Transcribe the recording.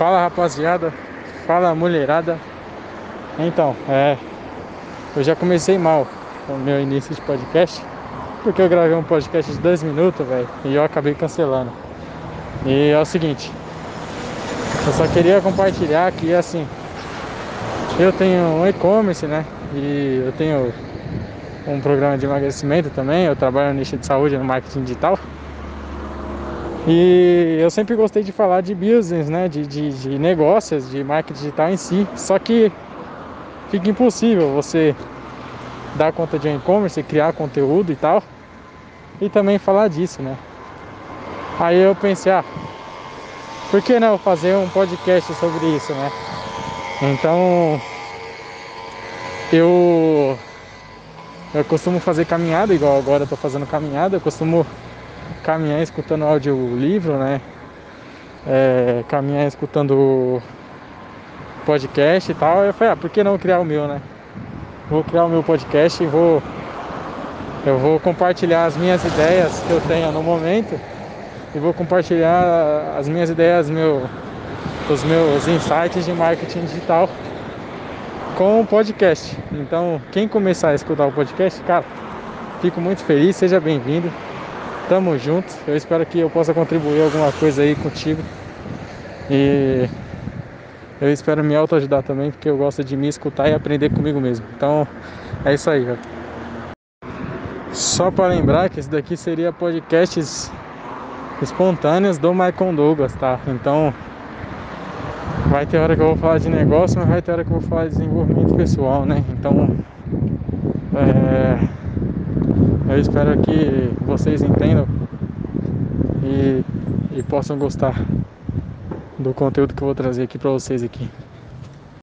Fala rapaziada, fala mulherada. Então, é. Eu já comecei mal o meu início de podcast, porque eu gravei um podcast de 10 minutos, velho, e eu acabei cancelando. E é o seguinte, eu só queria compartilhar que assim, eu tenho um e-commerce, né? E eu tenho um programa de emagrecimento também, eu trabalho no nicho de saúde no marketing digital. E eu sempre gostei de falar de business, né? De, de, de negócios, de marketing digital em si. Só que fica impossível você dar conta de um e-commerce, criar conteúdo e tal. E também falar disso, né? Aí eu pensei, ah, por que não fazer um podcast sobre isso, né? Então eu eu costumo fazer caminhada, igual agora eu tô fazendo caminhada, eu costumo caminhar escutando audiolivro, né? É, caminhar escutando podcast e tal. Eu falei, ah, por que não criar o meu, né? Vou criar o meu podcast e vou. Eu vou compartilhar as minhas ideias que eu tenho no momento e vou compartilhar as minhas ideias, meu, os meus insights de marketing digital com o podcast. Então, quem começar a escutar o podcast, cara, fico muito feliz, seja bem-vindo. Tamo junto. Eu espero que eu possa contribuir alguma coisa aí contigo. E eu espero me autoajudar também, porque eu gosto de me escutar e aprender comigo mesmo. Então, é isso aí, velho. Só para lembrar que esse daqui seria podcasts espontâneos do Michael Douglas, tá? Então, vai ter hora que eu vou falar de negócio, mas vai ter hora que eu vou falar de desenvolvimento pessoal, né? Então, é eu espero que vocês entendam e, e possam gostar do conteúdo que eu vou trazer aqui para vocês aqui.